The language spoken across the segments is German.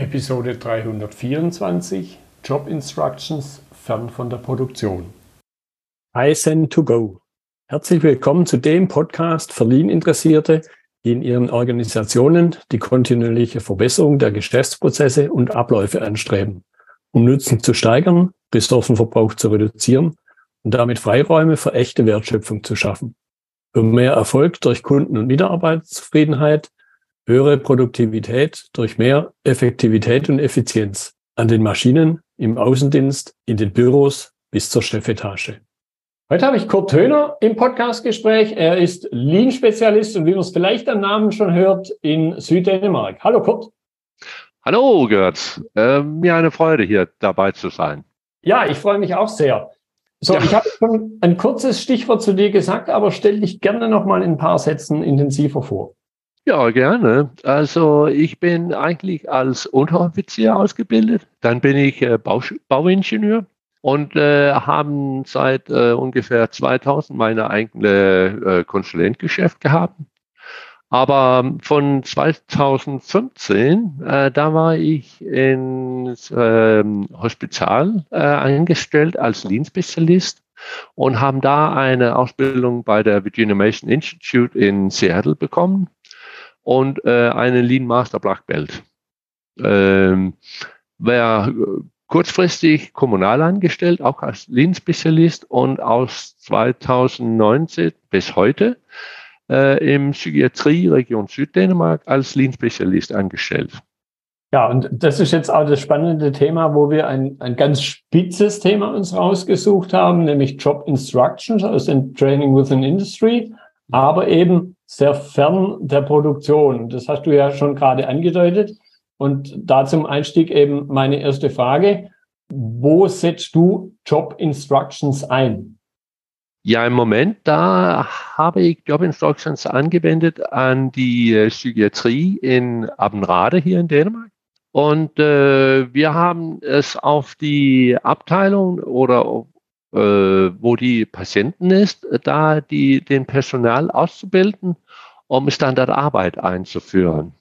Episode 324 Job Instructions fern von der Produktion. iSend to go. Herzlich willkommen zu dem Podcast für Lean-Interessierte, die in ihren Organisationen die kontinuierliche Verbesserung der Geschäftsprozesse und Abläufe anstreben, um Nutzen zu steigern, Ressourcenverbrauch zu reduzieren und damit Freiräume für echte Wertschöpfung zu schaffen. Für mehr Erfolg durch Kunden- und Mitarbeiterzufriedenheit höhere Produktivität durch mehr Effektivität und Effizienz an den Maschinen, im Außendienst, in den Büros bis zur Chefetage. Heute habe ich Kurt Höhner im Podcastgespräch. Er ist Lean-Spezialist und wie man es vielleicht am Namen schon hört, in Süddänemark. Hallo Kurt. Hallo Gerd. Äh, mir eine Freude, hier dabei zu sein. Ja, ich freue mich auch sehr. So, ja. ich habe schon ein kurzes Stichwort zu dir gesagt, aber stell dich gerne noch mal in ein paar Sätzen intensiver vor. Ja, gerne. Also ich bin eigentlich als Unteroffizier ausgebildet. Dann bin ich äh, Bau, Bauingenieur und äh, haben seit äh, ungefähr 2000 meine eigene äh, Konsulentgeschäft gehabt. Aber von 2015, äh, da war ich ins äh, Hospital äh, eingestellt als Lean-Spezialist und haben da eine Ausbildung bei der Virginia Mason Institute in Seattle bekommen und äh, einen Lean Master Black Belt. Ähm, Wäre kurzfristig kommunal angestellt, auch als Lean-Spezialist und aus 2019 bis heute äh, im Psychiatrie Region Süddänemark als Lean-Spezialist angestellt. Ja, und das ist jetzt auch das spannende Thema, wo wir ein, ein ganz spitzes Thema uns rausgesucht haben, nämlich Job Instructions aus dem Training Within Industry, aber eben sehr fern der Produktion. Das hast du ja schon gerade angedeutet. Und da zum Einstieg eben meine erste Frage. Wo setzt du Job Instructions ein? Ja, im Moment, da habe ich Job Instructions angewendet an die äh, Psychiatrie in Abenrade hier in Dänemark. Und äh, wir haben es auf die Abteilung oder wo die Patienten ist, da die, den Personal auszubilden, um Standardarbeit einzuführen.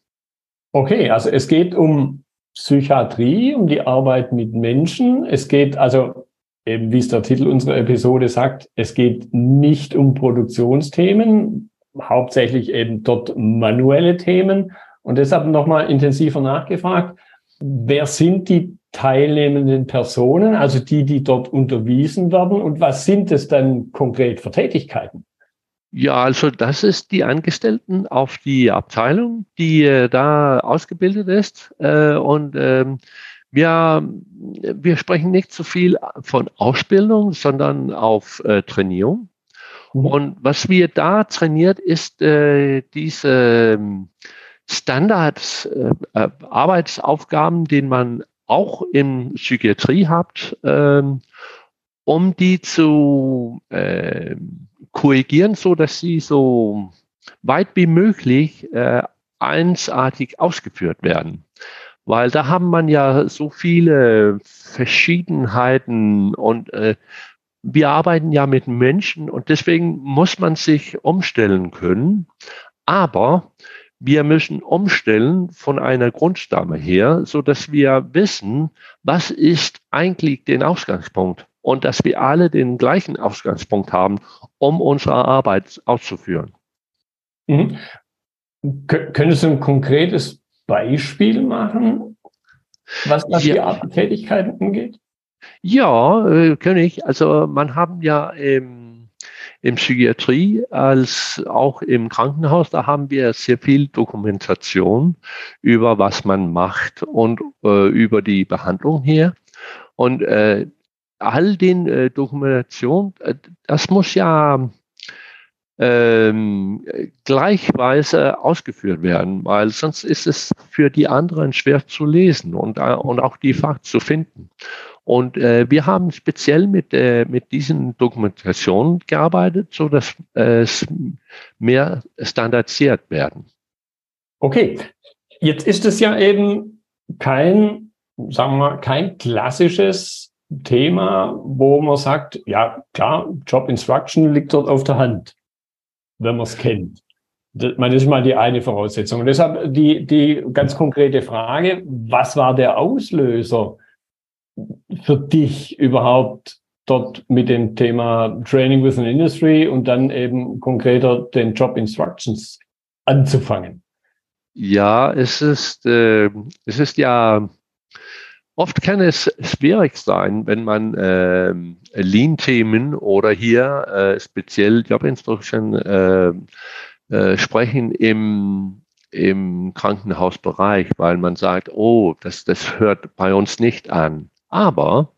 Okay, also es geht um Psychiatrie, um die Arbeit mit Menschen. Es geht also, eben wie es der Titel unserer Episode sagt, es geht nicht um Produktionsthemen, hauptsächlich eben dort manuelle Themen. Und deshalb nochmal intensiver nachgefragt, wer sind die teilnehmenden Personen, also die, die dort unterwiesen werden. Und was sind es dann konkret für Tätigkeiten? Ja, also das ist die Angestellten auf die Abteilung, die äh, da ausgebildet ist. Äh, und ähm, wir, wir sprechen nicht so viel von Ausbildung, sondern auf äh, Trainierung. Mhm. Und was wir da trainiert, ist diese ähm, Standards, Arbeitsaufgaben, den man auch in Psychiatrie habt, ähm, um die zu äh, korrigieren, so dass sie so weit wie möglich äh, einsartig ausgeführt werden. Weil da haben man ja so viele Verschiedenheiten und äh, wir arbeiten ja mit Menschen und deswegen muss man sich umstellen können. Aber wir müssen umstellen von einer Grundstamme her, so dass wir wissen, was ist eigentlich den Ausgangspunkt und dass wir alle den gleichen Ausgangspunkt haben, um unsere Arbeit auszuführen. Mhm. Könntest du ein konkretes Beispiel machen, was, was ja. die Art der Tätigkeiten angeht? Ja, äh, kann ich. Also man haben ja ähm, in Psychiatrie als auch im Krankenhaus, da haben wir sehr viel Dokumentation über was man macht und äh, über die Behandlung hier. Und äh, all den äh, Dokumentation, äh, das muss ja ähm, gleichweise ausgeführt werden, weil sonst ist es für die anderen schwer zu lesen und, äh, und auch die Fakten zu finden. Und äh, wir haben speziell mit, äh, mit diesen Dokumentationen gearbeitet, so dass äh, es mehr standardisiert werden. Okay, jetzt ist es ja eben kein, sagen wir kein klassisches Thema, wo man sagt, ja klar, Job Instruction liegt dort auf der Hand, wenn man es kennt. Das, das ist mal die eine Voraussetzung. Und deshalb die, die ganz konkrete Frage, was war der Auslöser für dich überhaupt dort mit dem Thema Training with an Industry und dann eben konkreter den Job Instructions anzufangen? Ja, es ist, äh, es ist ja, oft kann es schwierig sein, wenn man äh, Lean-Themen oder hier äh, speziell Job Instruction äh, äh, sprechen im, im Krankenhausbereich, weil man sagt, oh, das, das hört bei uns nicht an. Aber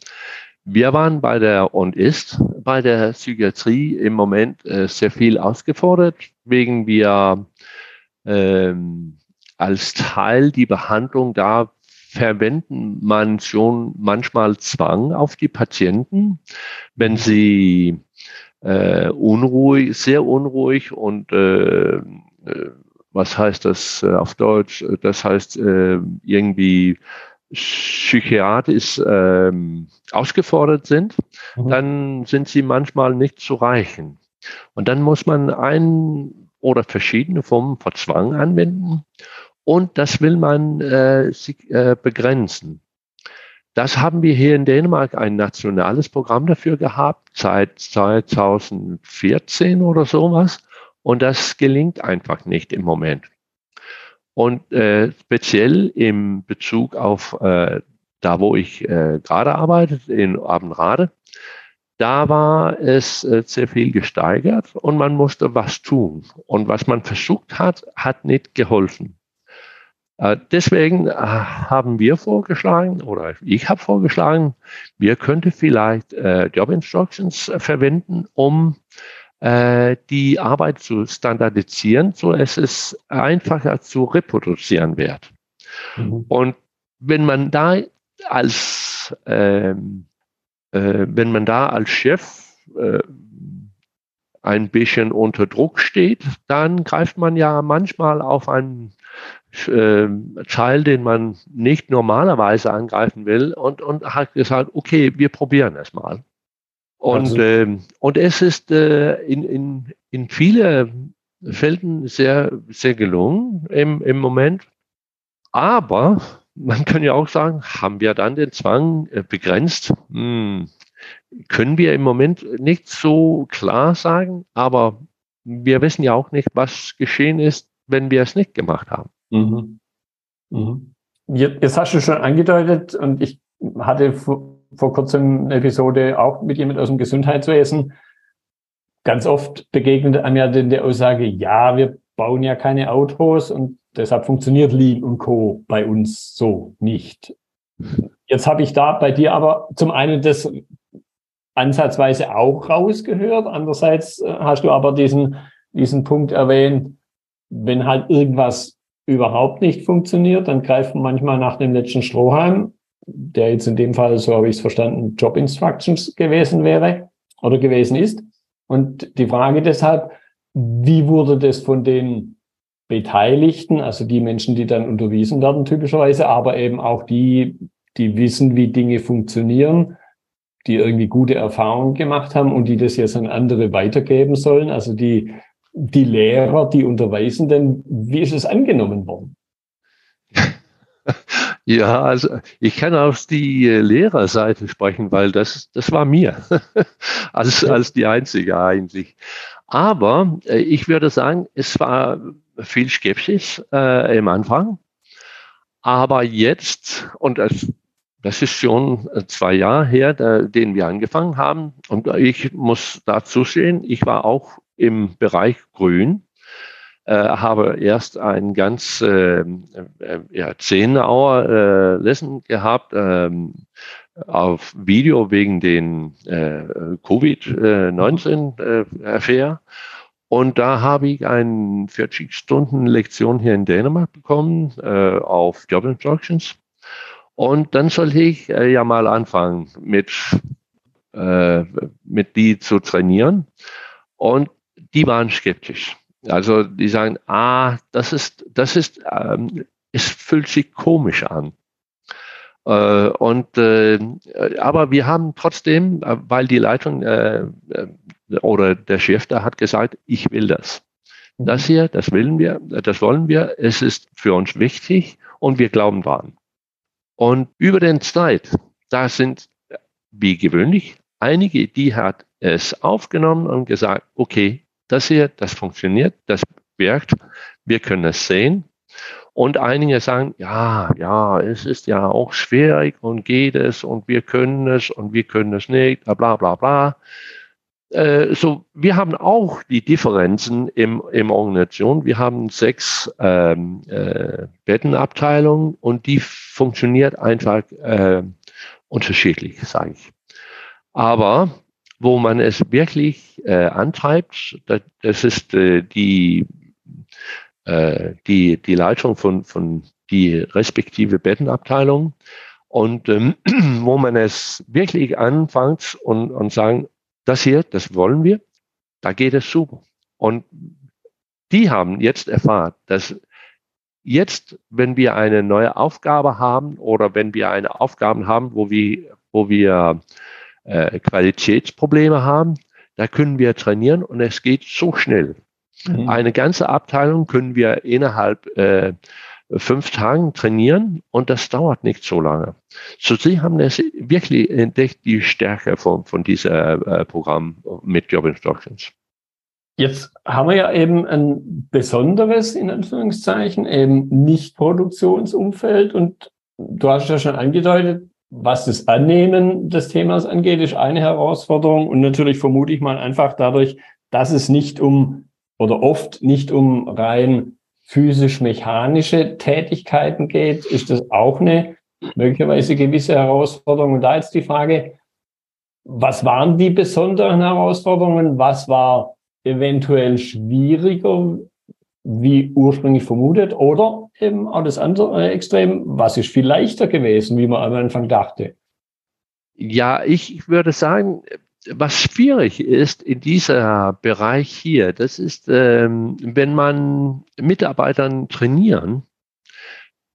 wir waren bei der und ist bei der Psychiatrie im Moment äh, sehr viel ausgefordert, wegen wir ähm, als Teil die Behandlung da verwenden man schon manchmal Zwang auf die Patienten, wenn sie äh, unruhig, sehr unruhig und äh, äh was heißt das äh, auf Deutsch? Das heißt äh, irgendwie psychiatrisch äh, ausgefordert sind, mhm. dann sind sie manchmal nicht zu reichen. Und dann muss man ein oder verschiedene Formen von Zwang anwenden und das will man äh, sich, äh, begrenzen. Das haben wir hier in Dänemark ein nationales Programm dafür gehabt, seit 2014 oder sowas. Und das gelingt einfach nicht im Moment. Und äh, speziell im Bezug auf äh, da, wo ich äh, gerade arbeite, in Abendrade, da war es äh, sehr viel gesteigert und man musste was tun. Und was man versucht hat, hat nicht geholfen. Äh, deswegen äh, haben wir vorgeschlagen, oder ich habe vorgeschlagen, wir könnten vielleicht äh, Job Instructions verwenden, um äh, die Arbeit zu standardisieren, so es einfacher zu reproduzieren wird. Mhm. Und wenn man da als ähm, äh, wenn man da als Chef äh, ein bisschen unter Druck steht, dann greift man ja manchmal auf einen äh, Teil, den man nicht normalerweise angreifen will und, und hat gesagt, okay, wir probieren es mal. Und, also. äh, und es ist äh, in, in, in vielen Felden sehr, sehr gelungen im, im Moment. Aber man kann ja auch sagen, haben wir dann den Zwang äh, begrenzt? Hm, können wir im Moment nicht so klar sagen, aber wir wissen ja auch nicht, was geschehen ist, wenn wir es nicht gemacht haben. Mhm. Mhm. Jetzt hast du schon angedeutet und ich hatte vor kurzem eine Episode auch mit jemand aus dem Gesundheitswesen. Ganz oft begegnet einem ja der Aussage, ja, wir bauen ja keine Autos und deshalb funktioniert Lean und Co. bei uns so nicht. Jetzt habe ich da bei dir aber zum einen das ansatzweise auch rausgehört. Andererseits äh, hast du aber diesen, diesen Punkt erwähnt, wenn halt irgendwas überhaupt nicht funktioniert, dann greift man manchmal nach dem letzten Strohhalm der jetzt in dem Fall, so habe ich es verstanden, Job Instructions gewesen wäre oder gewesen ist. Und die Frage deshalb, wie wurde das von den Beteiligten, also die Menschen, die dann unterwiesen werden typischerweise, aber eben auch die, die wissen, wie Dinge funktionieren, die irgendwie gute Erfahrungen gemacht haben und die das jetzt an andere weitergeben sollen, also die, die Lehrer, die Unterweisenden, wie ist es angenommen worden? Ja, also ich kann aus die äh, Lehrerseite sprechen, weil das, das war mir als, als die einzige eigentlich. Aber äh, ich würde sagen, es war viel Skepsis äh, im Anfang. Aber jetzt, und das, das ist schon zwei Jahre her, da, den wir angefangen haben. Und ich muss dazu sehen, ich war auch im Bereich Grün äh, habe erst ein ganz äh, äh, ja, zehn Hour äh, Lesson gehabt ähm, auf Video wegen den äh, Covid-19-Affair. Äh, und da habe ich eine 40 Stunden Lektion hier in Dänemark bekommen äh, auf Job Instructions. Und dann sollte ich äh, ja mal anfangen mit, äh, mit die zu trainieren. Und die waren skeptisch. Also die sagen, ah, das ist, das ist, ähm, es fühlt sich komisch an. Äh, und äh, aber wir haben trotzdem, äh, weil die Leitung äh, äh, oder der Chef da hat gesagt, ich will das. Das hier, das willen wir, das wollen wir. Es ist für uns wichtig und wir glauben dran. Und über den Zeit, da sind wie gewöhnlich einige, die hat es aufgenommen und gesagt, okay, das hier, das funktioniert, das wirkt, wir können es sehen. Und einige sagen, ja, ja, es ist ja auch schwierig und geht es und wir können es und wir können es nicht, bla bla bla. Äh, so, wir haben auch die Differenzen im, im Organisation. Wir haben sechs ähm, äh, Bettenabteilungen und die funktioniert einfach äh, unterschiedlich, sage ich. Aber wo man es wirklich äh, antreibt, das, ist äh, die, äh, die, die Leitung von, von die respektive Bettenabteilung und ähm, wo man es wirklich anfängt und, und sagen, das hier, das wollen wir, da geht es super. Und die haben jetzt erfahren, dass jetzt, wenn wir eine neue Aufgabe haben oder wenn wir eine Aufgabe haben, wo wir, wo wir äh, Qualitätsprobleme haben, da können wir trainieren und es geht so schnell. Mhm. Eine ganze Abteilung können wir innerhalb äh, fünf Tagen trainieren und das dauert nicht so lange. So, Sie haben es wirklich entdeckt, die Stärke von, von diesem äh, Programm mit Job Instructions. Jetzt haben wir ja eben ein besonderes, in Anführungszeichen, eben nicht Produktionsumfeld und du hast ja schon angedeutet, was das Annehmen des Themas angeht, ist eine Herausforderung und natürlich vermute ich mal einfach dadurch, dass es nicht um oder oft nicht um rein physisch-mechanische Tätigkeiten geht, ist das auch eine möglicherweise gewisse Herausforderung. Und da jetzt die Frage, was waren die besonderen Herausforderungen? Was war eventuell schwieriger, wie ursprünglich vermutet? Oder eben auch das andere Extrem, was ist viel leichter gewesen, wie man am Anfang dachte? Ja, ich würde sagen, was schwierig ist in dieser Bereich hier, das ist, ähm, wenn man Mitarbeitern trainieren,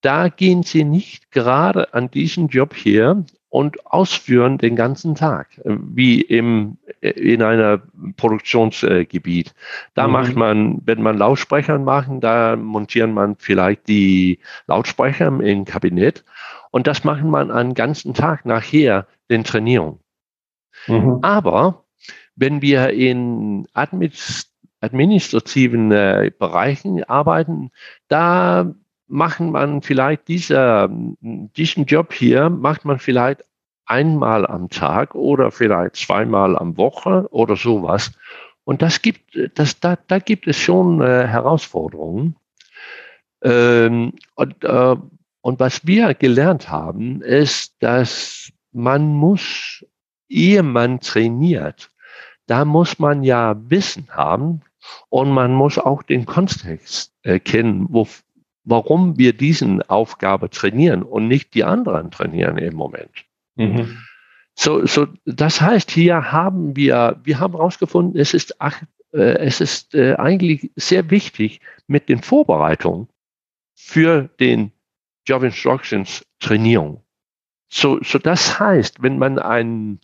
da gehen sie nicht gerade an diesen Job hier und ausführen den ganzen Tag, wie im, in einer Produktionsgebiet. Da mhm. macht man, wenn man Lautsprecher machen, da montieren man vielleicht die Lautsprecher im Kabinett und das macht man einen ganzen Tag nachher den Trainierungen. Mhm. Aber wenn wir in administrativen äh, Bereichen arbeiten, da machen man vielleicht dieser, diesen Job hier, macht man vielleicht einmal am Tag oder vielleicht zweimal am Woche oder sowas. Und das gibt, das, da, da gibt es schon äh, Herausforderungen. Ähm, und, äh, und was wir gelernt haben, ist, dass man muss ehe man trainiert, da muss man ja Wissen haben und man muss auch den Kontext äh, kennen, wo, warum wir diesen Aufgabe trainieren und nicht die anderen trainieren im Moment. Mhm. So, so, das heißt, hier haben wir, wir haben herausgefunden, es ist, ach, äh, es ist äh, eigentlich sehr wichtig mit den Vorbereitungen für den Job Instructions Trainierung. So, so das heißt, wenn man ein,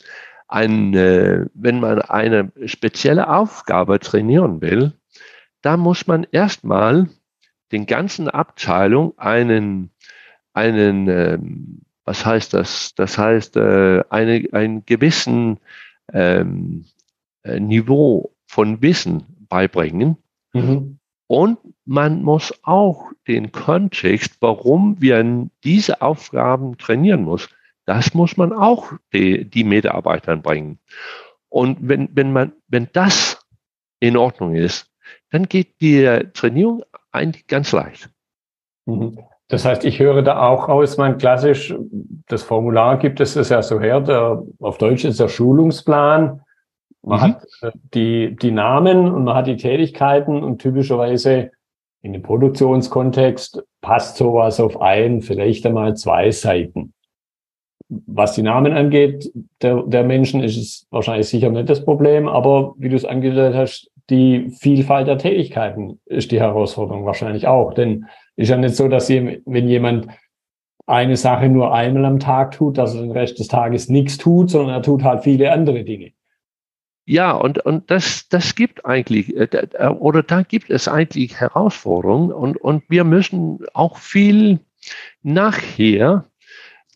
ein, äh, wenn man eine spezielle Aufgabe trainieren will, da muss man erstmal den ganzen Abteilung einen, einen, ähm, was heißt das? Das heißt, äh, eine, einen gewissen ähm, äh, Niveau von Wissen beibringen. Mhm. Und man muss auch den Kontext, warum wir diese Aufgaben trainieren muss, das muss man auch die, die Mitarbeitern bringen. Und wenn, wenn man, wenn das in Ordnung ist, dann geht die Trainierung eigentlich ganz leicht. Mhm. Das heißt, ich höre da auch aus, man klassisch, das Formular gibt es das ja so her, der, auf Deutsch ist der Schulungsplan. Man mhm. hat äh, die, die Namen und man hat die Tätigkeiten und typischerweise in dem Produktionskontext passt sowas auf ein, vielleicht einmal zwei Seiten. Was die Namen angeht, der, der Menschen ist es wahrscheinlich sicher nicht das Problem, aber wie du es angedeutet hast, die Vielfalt der Tätigkeiten ist die Herausforderung wahrscheinlich auch. Denn ist ja nicht so, dass wenn jemand eine Sache nur einmal am Tag tut, dass er den Rest des Tages nichts tut, sondern er tut halt viele andere Dinge. Ja, und, und das, das gibt eigentlich, äh, oder da gibt es eigentlich Herausforderungen und, und wir müssen auch viel nachher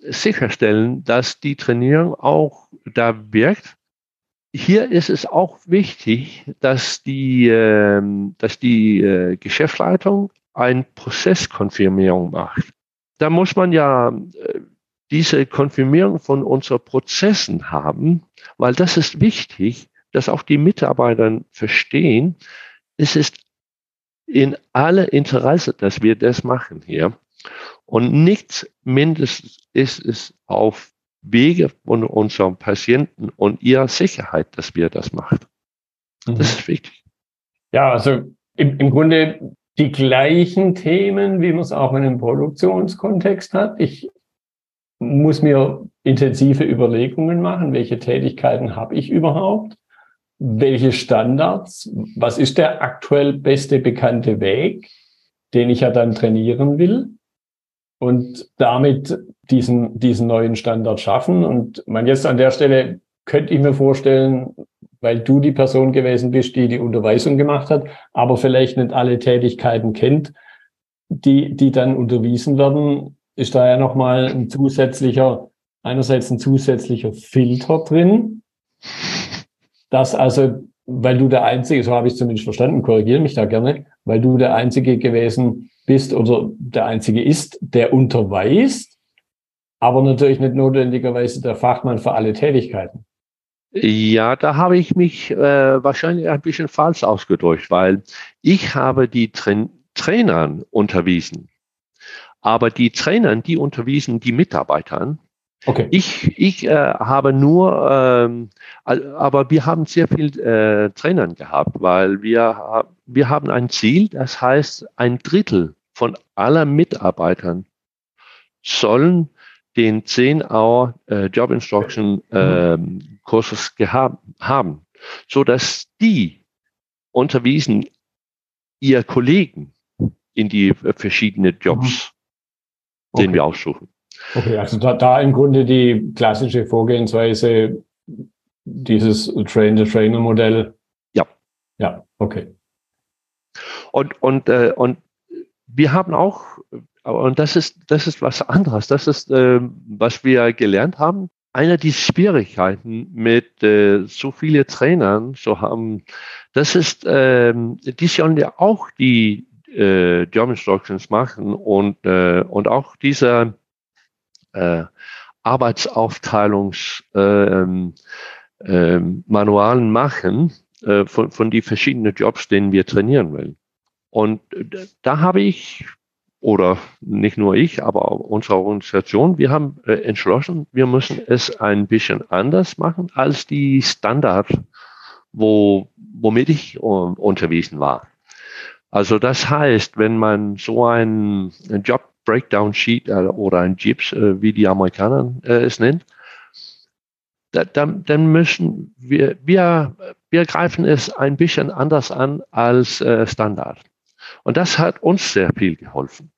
sicherstellen, dass die Trainierung auch da wirkt. Hier ist es auch wichtig, dass die, äh, dass die äh, Geschäftsleitung eine Prozesskonfirmierung macht. Da muss man ja äh, diese Konfirmierung von unseren Prozessen haben, weil das ist wichtig, dass auch die Mitarbeiter verstehen, es ist in alle Interesse, dass wir das machen hier. Und nichts mindestens ist es auf Wege von unseren Patienten und ihrer Sicherheit, dass wir das machen. Das mhm. ist wichtig. Ja, also im, im Grunde die gleichen Themen, wie man es auch in einem Produktionskontext hat. Ich muss mir intensive Überlegungen machen, welche Tätigkeiten habe ich überhaupt, welche Standards, was ist der aktuell beste bekannte Weg, den ich ja dann trainieren will und damit diesen, diesen neuen Standard schaffen. Und man jetzt an der Stelle könnte ich mir vorstellen, weil du die Person gewesen bist, die die Unterweisung gemacht hat, aber vielleicht nicht alle Tätigkeiten kennt, die, die dann unterwiesen werden, ist da ja nochmal ein zusätzlicher, einerseits ein zusätzlicher Filter drin, dass also, weil du der Einzige, so habe ich zumindest verstanden, korrigiere mich da gerne, weil du der Einzige gewesen bist oder der Einzige ist, der unterweist, aber natürlich nicht notwendigerweise der Fachmann für alle Tätigkeiten. Ja, da habe ich mich äh, wahrscheinlich ein bisschen falsch ausgedrückt, weil ich habe die Tra Trainern unterwiesen. Aber die Trainern, die unterwiesen die Mitarbeitern. Okay. Ich, ich äh, habe nur, ähm, aber wir haben sehr viel äh, Trainern gehabt, weil wir, wir haben ein Ziel, das heißt, ein Drittel von aller Mitarbeitern sollen den 10 Hour äh, Job Instruction äh, Kurses gehabt, haben, so dass die unterwiesen ihr Kollegen in die äh, verschiedenen Jobs, mhm. okay. den wir aussuchen. Okay, also da, da im Grunde die klassische Vorgehensweise dieses Train-the-Trainer-Modell. Ja. Ja, okay. Und, und, äh, und wir haben auch, und das ist, das ist was anderes, das ist, äh, was wir gelernt haben. Eine der Schwierigkeiten mit äh, so vielen Trainern zu haben, das ist, äh, die sollen ja auch die äh, Job Instructions machen und, äh, und auch diese äh, Arbeitsaufteilungsmanualen äh, äh, machen äh, von, von die verschiedenen Jobs, denen wir trainieren wollen. Und da habe ich, oder nicht nur ich, aber auch unsere Organisation, wir haben äh, entschlossen, wir müssen es ein bisschen anders machen als die Standard, wo, womit ich uh, unterwiesen war. Also das heißt, wenn man so ein, ein Job Breakdown Sheet äh, oder ein JIPS, äh, wie die Amerikaner äh, es nennen, da, dann, dann müssen wir, wir, wir greifen es ein bisschen anders an als äh, Standard. Und das hat uns sehr viel geholfen.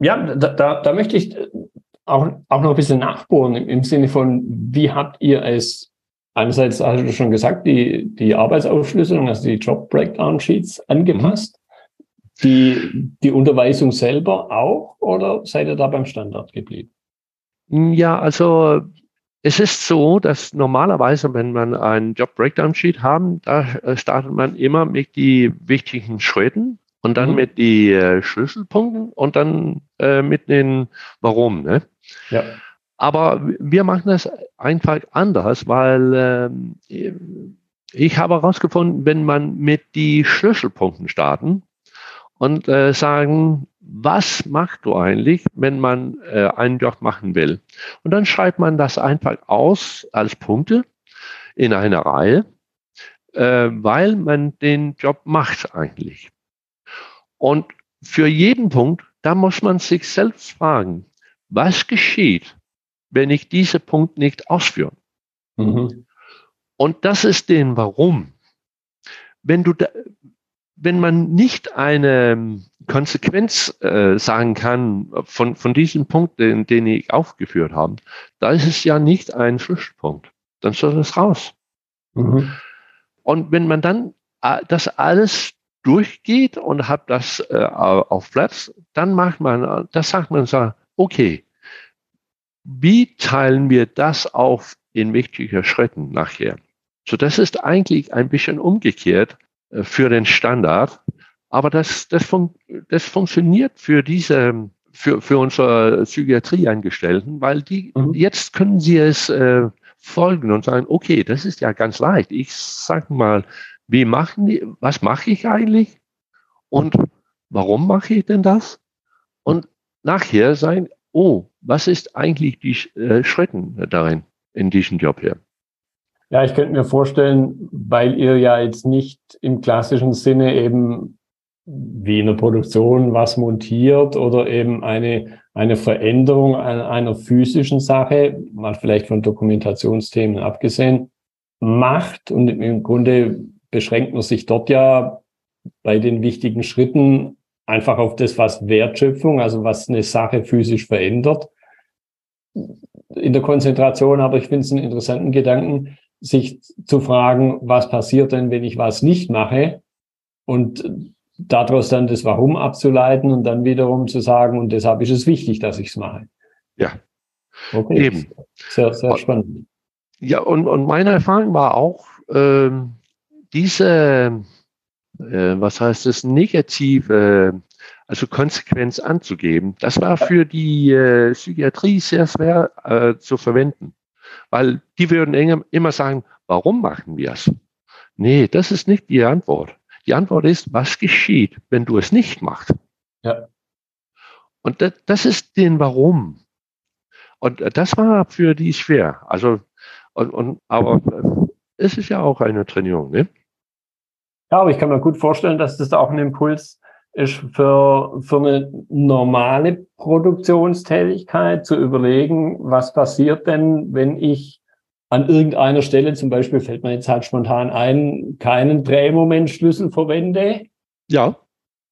Ja, da, da, da möchte ich auch, auch noch ein bisschen nachbohren im, im Sinne von, wie habt ihr es einerseits, hast du schon gesagt, die, die Arbeitsaufschlüsselung, also die Job Breakdown Sheets angepasst. Die, die Unterweisung selber auch oder seid ihr da beim Standard geblieben? Ja, also es ist so, dass normalerweise, wenn man einen Job Breakdown Sheet haben, da startet man immer mit die wichtigen Schritten und dann mhm. mit die äh, Schlüsselpunkten und dann äh, mit den Warum. Ne? Ja. Aber wir machen das einfach anders, weil äh, ich habe herausgefunden, wenn man mit die Schlüsselpunkten starten und äh, sagen, was machst du eigentlich, wenn man äh, einen Job machen will? Und dann schreibt man das einfach aus als Punkte in einer Reihe, äh, weil man den Job macht eigentlich. Und für jeden Punkt, da muss man sich selbst fragen, was geschieht, wenn ich diese Punkt nicht ausführe? Mhm. Und das ist den Warum. Wenn du da, wenn man nicht eine Konsequenz äh, sagen kann von, von diesen Punkten, den ich aufgeführt habe, da ist es ja nicht ein Schlüsselpunkt. Dann soll es raus. Mhm. Und wenn man dann äh, das alles durchgeht und hat das äh, auf Platz, dann macht man, das sagt man so, okay, wie teilen wir das auf in wichtigen Schritten nachher? So, das ist eigentlich ein bisschen umgekehrt äh, für den Standard, aber das, das, fun das funktioniert für diese, für, für unsere Psychiatrieangestellten, weil die, mhm. jetzt können sie es äh, folgen und sagen, okay, das ist ja ganz leicht. Ich sag mal, wie machen die, was mache ich eigentlich? Und warum mache ich denn das? Und nachher sein, oh, was ist eigentlich die äh, Schritte darin, in diesem Job hier? Ja, ich könnte mir vorstellen, weil ihr ja jetzt nicht im klassischen Sinne eben wie in der Produktion was montiert oder eben eine, eine Veränderung einer physischen Sache, mal vielleicht von Dokumentationsthemen abgesehen, macht. Und im Grunde beschränkt man sich dort ja bei den wichtigen Schritten einfach auf das, was Wertschöpfung, also was eine Sache physisch verändert. In der Konzentration, aber ich finde es einen interessanten Gedanken, sich zu fragen, was passiert denn, wenn ich was nicht mache? Und daraus dann das Warum abzuleiten und dann wiederum zu sagen, und deshalb ist es wichtig, dass ich es mache. Ja. Okay. Eben. Sehr, sehr spannend. Ja, und, und meine Erfahrung war auch, äh, diese, äh, was heißt es, negative, also Konsequenz anzugeben, das war für die äh, Psychiatrie sehr schwer äh, zu verwenden. Weil die würden immer sagen, warum machen wir es? Nee, das ist nicht die Antwort. Die Antwort ist, was geschieht, wenn du es nicht machst? Ja. Und das, das ist den Warum. Und das war für die schwer. Also, und, und, aber es ist ja auch eine Trainierung, ne? Ja, aber ich kann mir gut vorstellen, dass das auch ein Impuls ist für, für eine normale Produktionstätigkeit zu überlegen, was passiert denn, wenn ich an irgendeiner Stelle, zum Beispiel fällt mir jetzt halt spontan ein, keinen Drehmomentschlüssel verwende, ja.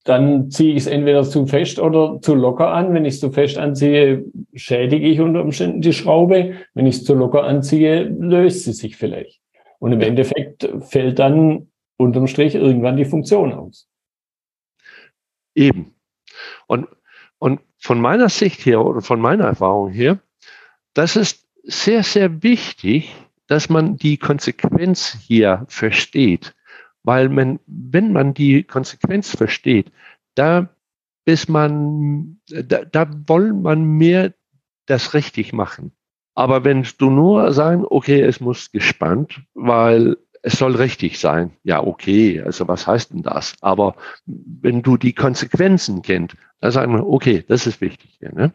dann ziehe ich es entweder zu fest oder zu locker an. Wenn ich es zu fest anziehe, schädige ich unter Umständen die Schraube. Wenn ich es zu locker anziehe, löst sie sich vielleicht. Und im Endeffekt fällt dann unterm Strich irgendwann die Funktion aus. Eben. Und, und von meiner Sicht her oder von meiner Erfahrung her, das ist sehr, sehr wichtig, dass man die Konsequenz hier versteht. Weil man, wenn man die Konsequenz versteht, da ist man, da, da wollen man mehr das richtig machen. Aber wenn du nur sagen, okay, es muss gespannt, weil es soll richtig sein. Ja, okay, also was heißt denn das? Aber wenn du die Konsequenzen kennst, dann sagen wir, okay, das ist wichtig. Hier, ne?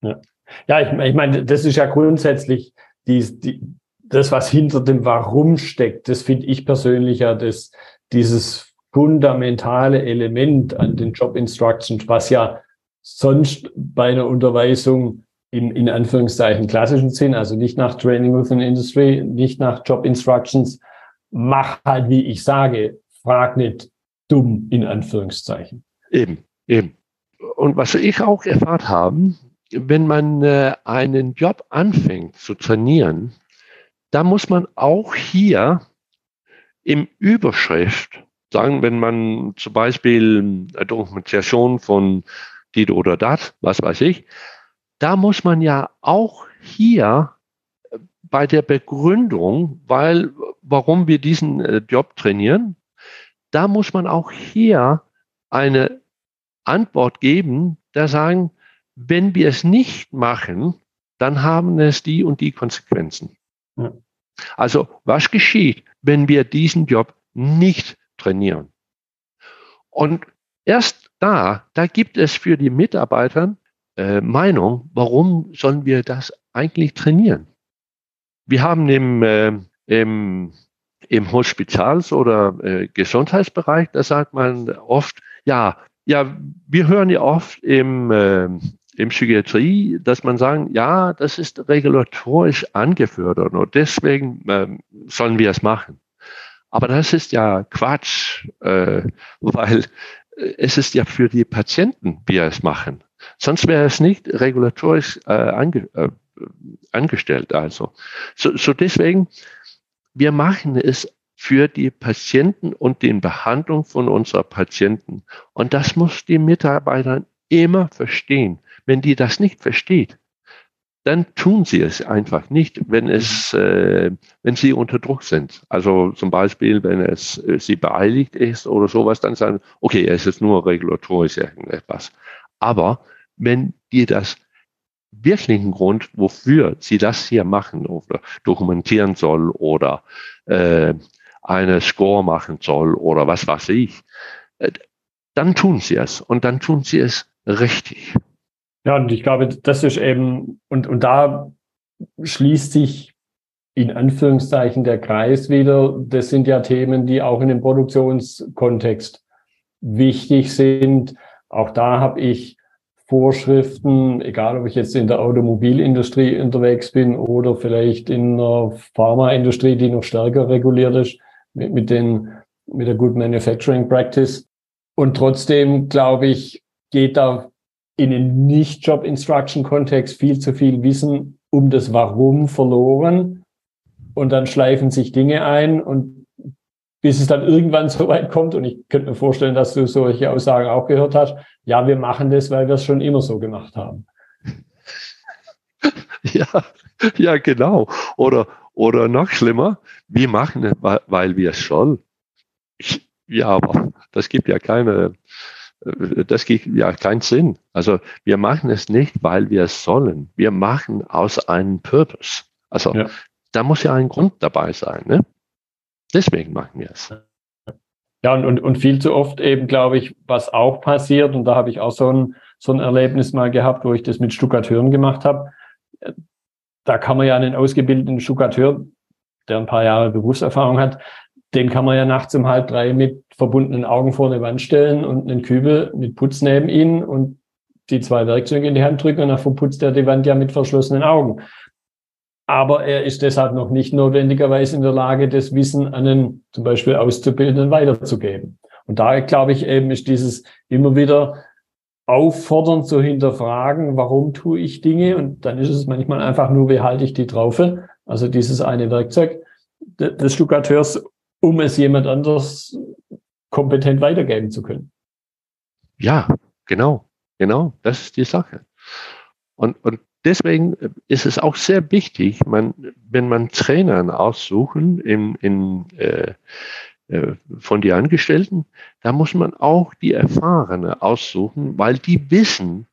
Ja. Ja, ich, ich meine, das ist ja grundsätzlich die, die, das, was hinter dem Warum steckt. Das finde ich persönlich ja das, dieses fundamentale Element an den Job Instructions, was ja sonst bei einer Unterweisung im in Anführungszeichen klassischen Sinn, also nicht nach Training within Industry, nicht nach Job Instructions, mach halt, wie ich sage, frag nicht dumm in Anführungszeichen. Eben, eben. Und was ich auch erfahrt habe, wenn man äh, einen Job anfängt zu trainieren, da muss man auch hier im Überschrift sagen, wenn man zum Beispiel eine Dokumentation von dit oder dat, was weiß ich, da muss man ja auch hier äh, bei der Begründung, weil, warum wir diesen äh, Job trainieren, da muss man auch hier eine Antwort geben, da sagen, wenn wir es nicht machen, dann haben es die und die Konsequenzen. Ja. Also was geschieht, wenn wir diesen Job nicht trainieren? Und erst da, da gibt es für die Mitarbeiter äh, Meinung, warum sollen wir das eigentlich trainieren? Wir haben im, äh, im, im Hospitals- oder äh, Gesundheitsbereich, da sagt man oft, ja, ja, wir hören ja oft im, äh, in Psychiatrie, dass man sagen, ja, das ist regulatorisch angefördert und deswegen ähm, sollen wir es machen. Aber das ist ja Quatsch, äh, weil äh, es ist ja für die Patienten, wir es machen. Sonst wäre es nicht regulatorisch äh, ange, äh, angestellt. Also so, so deswegen, wir machen es für die Patienten und den Behandlung von unserer Patienten. Und das muss die Mitarbeiter immer verstehen. Wenn die das nicht versteht, dann tun sie es einfach nicht, wenn es, äh, wenn sie unter Druck sind. Also zum Beispiel, wenn es äh, sie beeiligt ist oder sowas, dann sagen, okay, es ist nur regulatorisch irgendetwas. Aber wenn die das wirklichen Grund, wofür sie das hier machen oder dokumentieren soll oder äh, eine Score machen soll oder was weiß ich, äh, dann tun sie es und dann tun sie es richtig. Ja, und ich glaube, das ist eben, und, und da schließt sich in Anführungszeichen der Kreis wieder. Das sind ja Themen, die auch in dem Produktionskontext wichtig sind. Auch da habe ich Vorschriften, egal ob ich jetzt in der Automobilindustrie unterwegs bin oder vielleicht in der Pharmaindustrie, die noch stärker reguliert ist, mit, mit, den, mit der Good Manufacturing Practice. Und trotzdem, glaube ich, geht da in den Nicht-Job-Instruction-Kontext viel zu viel Wissen um das Warum verloren. Und dann schleifen sich Dinge ein und bis es dann irgendwann so weit kommt, und ich könnte mir vorstellen, dass du solche Aussagen auch gehört hast, ja, wir machen das, weil wir es schon immer so gemacht haben. Ja, ja, genau. Oder, oder noch schlimmer, wir machen es, weil wir es sollen. Ja, aber das gibt ja keine, das gibt ja keinen Sinn. Also wir machen es nicht, weil wir es sollen. Wir machen aus einem Purpose. Also ja. da muss ja ein Grund dabei sein. Ne? Deswegen machen wir es. Ja, und, und, und viel zu oft eben, glaube ich, was auch passiert, und da habe ich auch so ein, so ein Erlebnis mal gehabt, wo ich das mit Stuckateuren gemacht habe. Da kann man ja einen ausgebildeten Stuckateur, der ein paar Jahre Berufserfahrung hat, den kann man ja nachts um halb drei mit verbundenen Augen vor eine Wand stellen und einen Kübel mit Putz neben ihn und die zwei Werkzeuge in die Hand drücken und dann verputzt er die Wand ja mit verschlossenen Augen. Aber er ist deshalb noch nicht notwendigerweise in der Lage, das Wissen an einen zum Beispiel Auszubildenden weiterzugeben. Und da glaube ich eben, ist dieses immer wieder auffordern zu hinterfragen, warum tue ich Dinge? Und dann ist es manchmal einfach nur, wie halte ich die Traufe? Also dieses eine Werkzeug des Stuckateurs, um es jemand anders kompetent weitergeben zu können. Ja, genau, genau, das ist die Sache. Und, und deswegen ist es auch sehr wichtig, man, wenn man Trainern aussuchen in, in, äh, äh, von den Angestellten, da muss man auch die Erfahrene aussuchen, weil die wissen,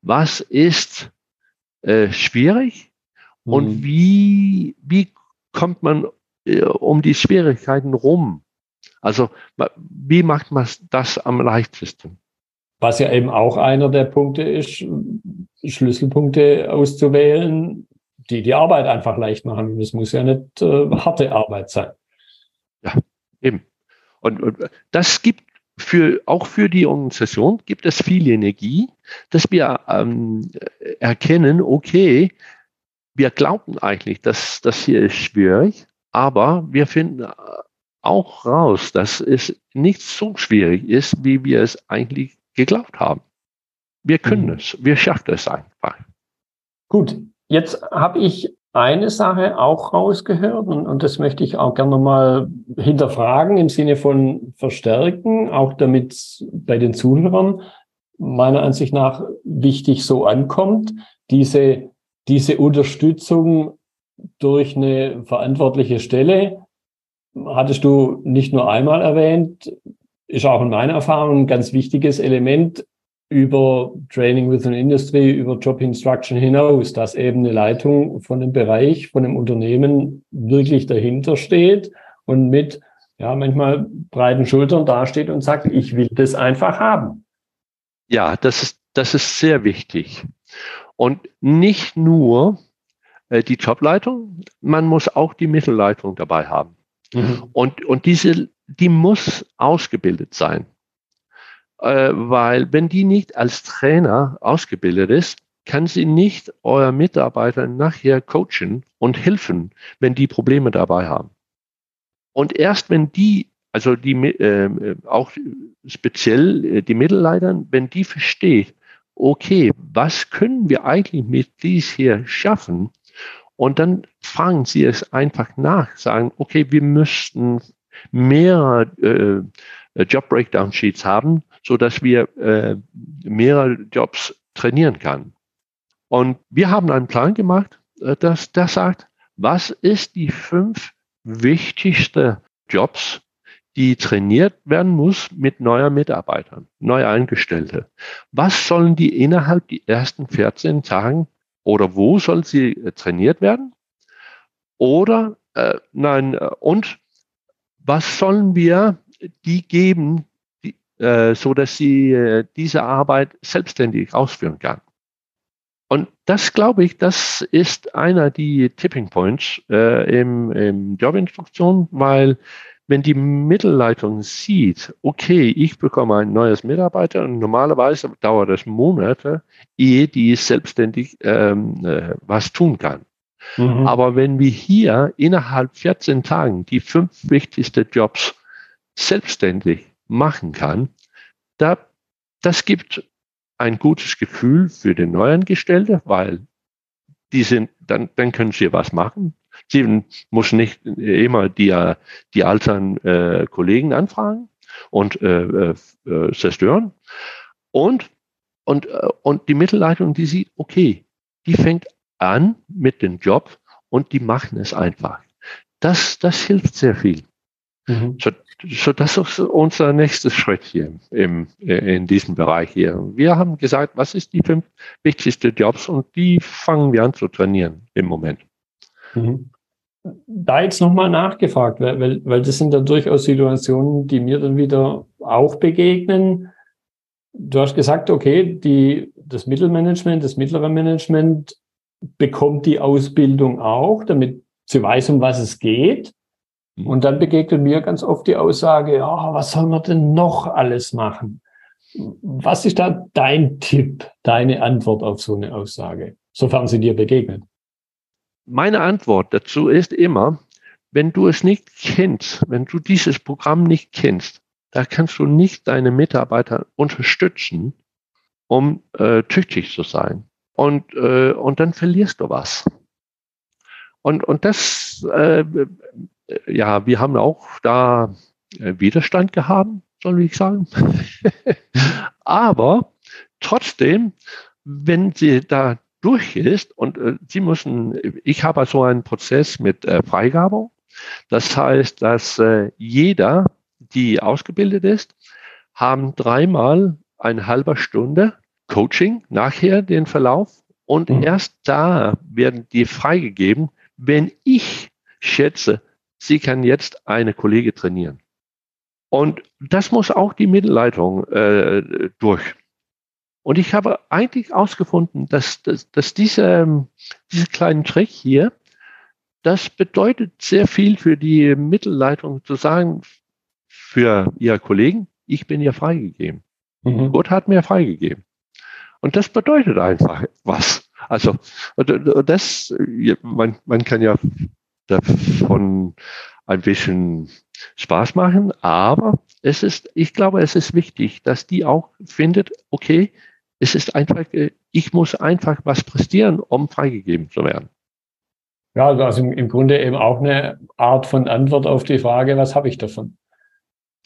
was ist äh, schwierig mhm. und wie, wie kommt man äh, um die Schwierigkeiten rum. Also wie macht man das am leichtesten? Was ja eben auch einer der Punkte ist, Schlüsselpunkte auszuwählen, die die Arbeit einfach leicht machen. Es muss ja nicht äh, harte Arbeit sein. Ja, eben. Und, und das gibt für, auch für die Organisation gibt es viel Energie, dass wir ähm, erkennen, okay, wir glauben eigentlich, dass das hier ist schwierig, aber wir finden auch raus, dass es nicht so schwierig ist, wie wir es eigentlich geglaubt haben. Wir können mhm. es, wir schaffen es einfach. Gut, jetzt habe ich eine Sache auch rausgehört und, und das möchte ich auch gerne mal hinterfragen im Sinne von verstärken, auch damit bei den Zuhörern meiner Ansicht nach wichtig so ankommt, diese, diese Unterstützung durch eine verantwortliche Stelle, hattest du nicht nur einmal erwähnt, ist auch in meiner Erfahrung ein ganz wichtiges Element über Training within Industry, über Job Instruction hinaus, dass eben eine Leitung von dem Bereich, von dem Unternehmen wirklich dahinter steht und mit ja manchmal breiten Schultern dasteht und sagt, ich will das einfach haben. Ja, das ist, das ist sehr wichtig. Und nicht nur äh, die Jobleitung, man muss auch die Mittelleitung dabei haben. Mhm. Und, und diese, die muss ausgebildet sein. Äh, weil wenn die nicht als Trainer ausgebildet ist, kann sie nicht euer Mitarbeiter nachher coachen und helfen, wenn die Probleme dabei haben. Und erst wenn die, also die äh, auch speziell äh, die Mittelleiter, wenn die versteht, okay, was können wir eigentlich mit dies hier schaffen, Und dann fragen sie es einfach nach, sagen, okay, wir müssten mehr äh, Job Breakdown Sheets haben, so dass wir äh, mehrere Jobs trainieren kann. Und wir haben einen Plan gemacht, äh, dass das sagt, was ist die fünf wichtigste Jobs, die trainiert werden muss mit neuer Mitarbeitern, neu Eingestellte. Was sollen die innerhalb die ersten 14 Tagen oder wo soll sie äh, trainiert werden? Oder äh, nein, äh, und was sollen wir die geben, die, äh, so dass sie äh, diese Arbeit selbstständig ausführen kann? Und das glaube ich, das ist einer die Tipping Points äh, im, im Jobinstruktion, weil wenn die Mittelleitung sieht, okay, ich bekomme ein neues Mitarbeiter und normalerweise dauert es Monate, ehe die selbstständig ähm, äh, was tun kann. Mhm. Aber wenn wir hier innerhalb 14 Tagen die fünf wichtigsten Jobs selbstständig machen kann, da, das gibt ein gutes Gefühl für den Neuangestellte, weil die sind, dann, dann können sie was machen. Sie muss nicht immer die, die alten äh, Kollegen anfragen und äh, äh, äh, zerstören. Und, und, äh, und die Mittelleitung, die sieht, okay, die fängt an mit dem Job und die machen es einfach. Das, das hilft sehr viel. Mhm. So, so, das ist unser nächster Schritt hier im, in diesem Bereich hier. Wir haben gesagt, was ist die fünf wichtigsten Jobs und die fangen wir an zu trainieren im Moment. Mhm. Da jetzt nochmal nachgefragt, weil, weil das sind dann durchaus Situationen, die mir dann wieder auch begegnen. Du hast gesagt, okay, die, das Mittelmanagement, das mittlere Management bekommt die Ausbildung auch, damit sie weiß, um was es geht. Mhm. Und dann begegnet mir ganz oft die Aussage, ja, was soll man denn noch alles machen? Was ist da dein Tipp, deine Antwort auf so eine Aussage, sofern sie dir begegnet? Meine Antwort dazu ist immer, wenn du es nicht kennst, wenn du dieses Programm nicht kennst, da kannst du nicht deine Mitarbeiter unterstützen, um äh, tüchtig zu sein. Und, äh, und dann verlierst du was. Und, und das, äh, ja, wir haben auch da äh, Widerstand gehabt, soll ich sagen. Aber trotzdem, wenn sie da durch ist und äh, Sie müssen, ich habe so einen Prozess mit äh, Freigabe. Das heißt, dass äh, jeder, die ausgebildet ist, haben dreimal eine halbe Stunde Coaching nachher den Verlauf und mhm. erst da werden die freigegeben, wenn ich schätze, sie kann jetzt eine Kollege trainieren. Und das muss auch die Mittelleitung äh, durch. Und ich habe eigentlich ausgefunden, dass, dass, dass diese, diese kleinen Trick hier, das bedeutet sehr viel für die Mittelleitung zu sagen, für ihre Kollegen, ich bin ihr freigegeben. Mhm. Gott hat mir freigegeben. Und das bedeutet einfach was. Also, das, man, man kann ja davon ein bisschen Spaß machen, aber es ist, ich glaube, es ist wichtig, dass die auch findet, okay, es ist einfach, äh, ich muss einfach was prestieren, um freigegeben zu werden. Ja, also im Grunde eben auch eine Art von Antwort auf die Frage, was habe ich davon?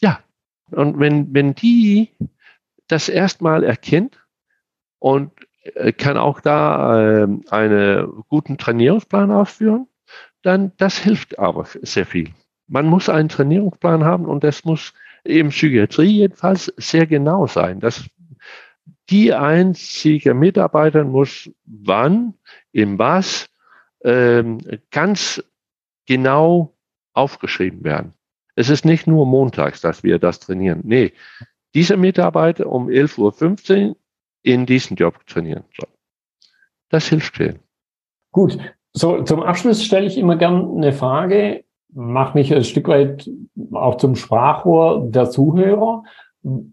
Ja, und wenn, wenn die das erstmal erkennt und äh, kann auch da äh, einen guten Trainierungsplan ausführen, dann das hilft aber sehr viel. Man muss einen Trainierungsplan haben und das muss im Psychiatrie jedenfalls sehr genau sein. Das die einzige Mitarbeiter muss wann, im was, ähm, ganz genau aufgeschrieben werden. Es ist nicht nur montags, dass wir das trainieren. Nee, diese Mitarbeiter um 11.15 Uhr in diesen Job trainieren soll. Das hilft viel. Gut. So, zum Abschluss stelle ich immer gern eine Frage, mache mich ein Stück weit auch zum Sprachrohr der Zuhörer.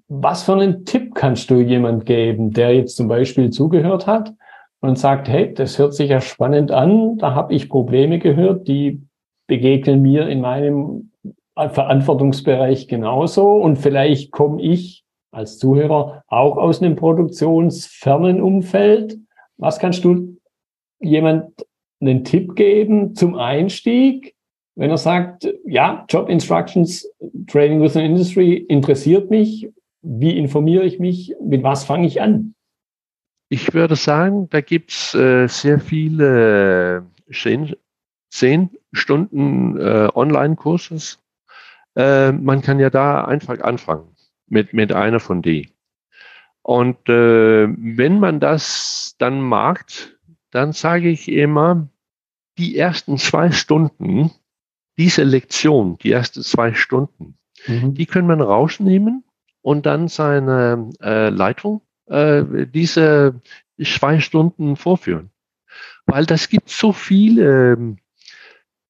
Was für einen Tipp kannst du jemand geben, der jetzt zum Beispiel zugehört hat und sagt, hey, das hört sich ja spannend an, da habe ich Probleme gehört, die begegnen mir in meinem Verantwortungsbereich genauso und vielleicht komme ich als Zuhörer auch aus einem produktionsfernen Umfeld. Was kannst du jemand einen Tipp geben zum Einstieg, wenn er sagt, ja, Job Instructions, Training with an Industry interessiert mich. Wie informiere ich mich? Mit was fange ich an? Ich würde sagen, da gibt es äh, sehr viele zehn, zehn Stunden äh, Online-Kurses. Äh, man kann ja da einfach anfangen mit, mit einer von denen. Und äh, wenn man das dann mag, dann sage ich immer, die ersten zwei Stunden, diese Lektion, die ersten zwei Stunden, mhm. die können man rausnehmen und dann seine äh, Leitung äh, diese zwei Stunden vorführen. Weil das gibt so viele ähm,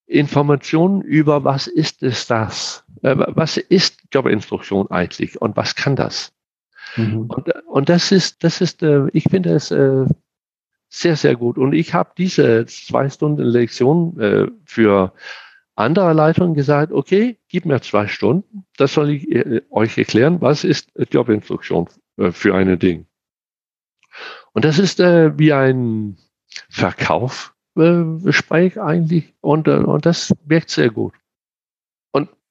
Informationen über, was ist es das? Äh, was ist Jobinstruktion eigentlich und was kann das? Mhm. Und, und das ist, das ist, äh, ich finde es äh, sehr, sehr gut. Und ich habe diese zwei Stunden Lektion für andere Leitungen gesagt, okay, gib mir zwei Stunden, das soll ich euch erklären, was ist Jobinstruktion für eine Ding. Und das ist wie ein Verkaufsgespräch eigentlich und, und das wirkt sehr gut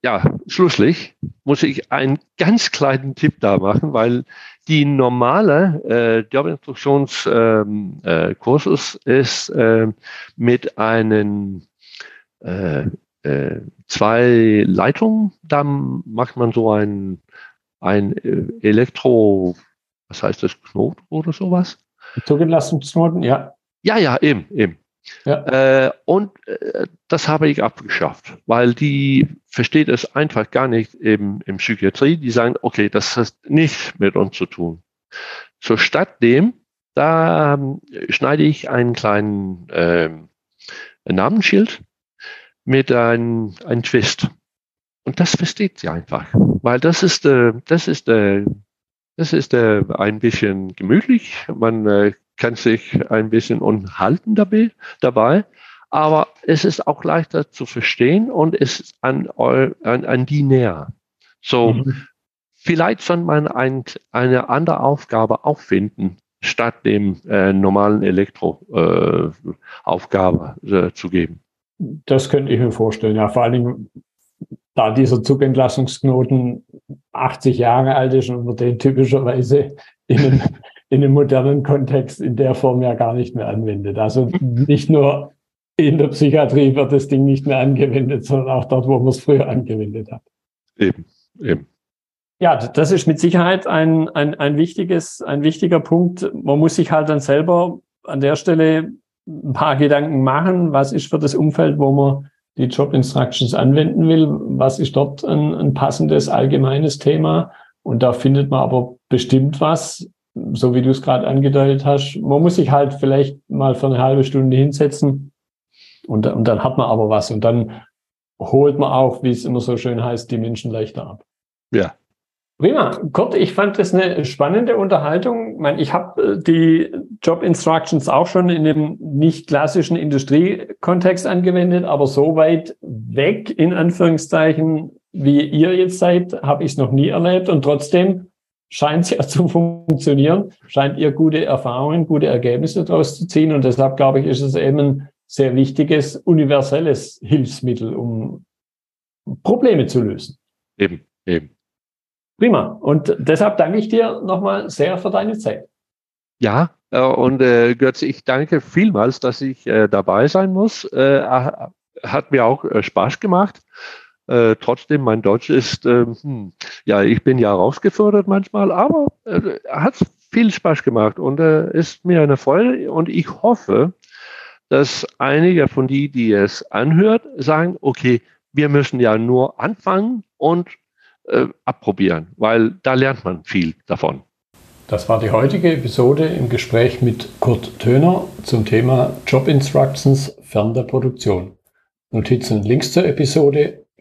ja, schlusslich muss ich einen ganz kleinen Tipp da machen, weil die normale äh, Jobinstruktionskursus ähm, äh, Kursus ist äh, mit einem äh, äh, zwei Leitungen. Da macht man so ein, ein äh, Elektro, was heißt das, Knoten oder sowas? Zugelassungsknoten, ja. Ja, ja, eben, eben. Ja. Äh, und äh, das habe ich abgeschafft, weil die versteht es einfach gar nicht eben in Psychiatrie. Die sagen, okay, das hat nichts mit uns zu tun. So statt dem, da ähm, schneide ich einen kleinen äh, Namensschild mit einem ein Twist. Und das versteht sie einfach, weil das ist, äh, das ist, äh, das ist äh, ein bisschen gemütlich. Man äh, kann sich ein bisschen unterhalten dabei. Aber es ist auch leichter zu verstehen und es ist an, an, an die näher. So, mhm. vielleicht soll man ein, eine andere Aufgabe auch finden, statt dem äh, normalen Elektroaufgabe äh, äh, zu geben. Das könnte ich mir vorstellen, ja. Vor allen Dingen, da dieser Zugentlassungsknoten 80 Jahre alt ist und man den typischerweise in einem in dem modernen Kontext in der Form ja gar nicht mehr anwendet. Also nicht nur in der Psychiatrie wird das Ding nicht mehr angewendet, sondern auch dort, wo man es früher angewendet hat. Eben, eben. Ja, das ist mit Sicherheit ein, ein, ein wichtiges, ein wichtiger Punkt. Man muss sich halt dann selber an der Stelle ein paar Gedanken machen. Was ist für das Umfeld, wo man die Job Instructions anwenden will? Was ist dort ein, ein passendes allgemeines Thema? Und da findet man aber bestimmt was, so wie du es gerade angedeutet hast, man muss sich halt vielleicht mal für eine halbe Stunde hinsetzen und, und dann hat man aber was und dann holt man auch, wie es immer so schön heißt, die Menschen leichter ab. Ja. Prima. Kurt, ich fand das eine spannende Unterhaltung. Ich, meine, ich habe äh, die Job Instructions auch schon in dem nicht klassischen Industriekontext angewendet, aber so weit weg, in Anführungszeichen, wie ihr jetzt seid, habe ich es noch nie erlebt. Und trotzdem scheint es ja zu funktionieren, scheint ihr gute Erfahrungen, gute Ergebnisse daraus zu ziehen. Und deshalb glaube ich, ist es eben ein sehr wichtiges, universelles Hilfsmittel, um Probleme zu lösen. Eben, eben. Prima. Und deshalb danke ich dir nochmal sehr für deine Zeit. Ja, äh, und äh, Götz, ich danke vielmals, dass ich äh, dabei sein muss. Äh, hat mir auch äh, Spaß gemacht. Äh, trotzdem, mein Deutsch ist, äh, hm, ja, ich bin ja rausgefördert manchmal, aber äh, hat viel Spaß gemacht und äh, ist mir eine Freude und ich hoffe, dass einige von die, die es anhört, sagen, okay, wir müssen ja nur anfangen und äh, abprobieren, weil da lernt man viel davon. Das war die heutige Episode im Gespräch mit Kurt Töner zum Thema Job Instructions fern der Produktion. Notizen und Links zur Episode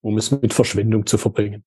um es mit Verschwendung zu verbringen.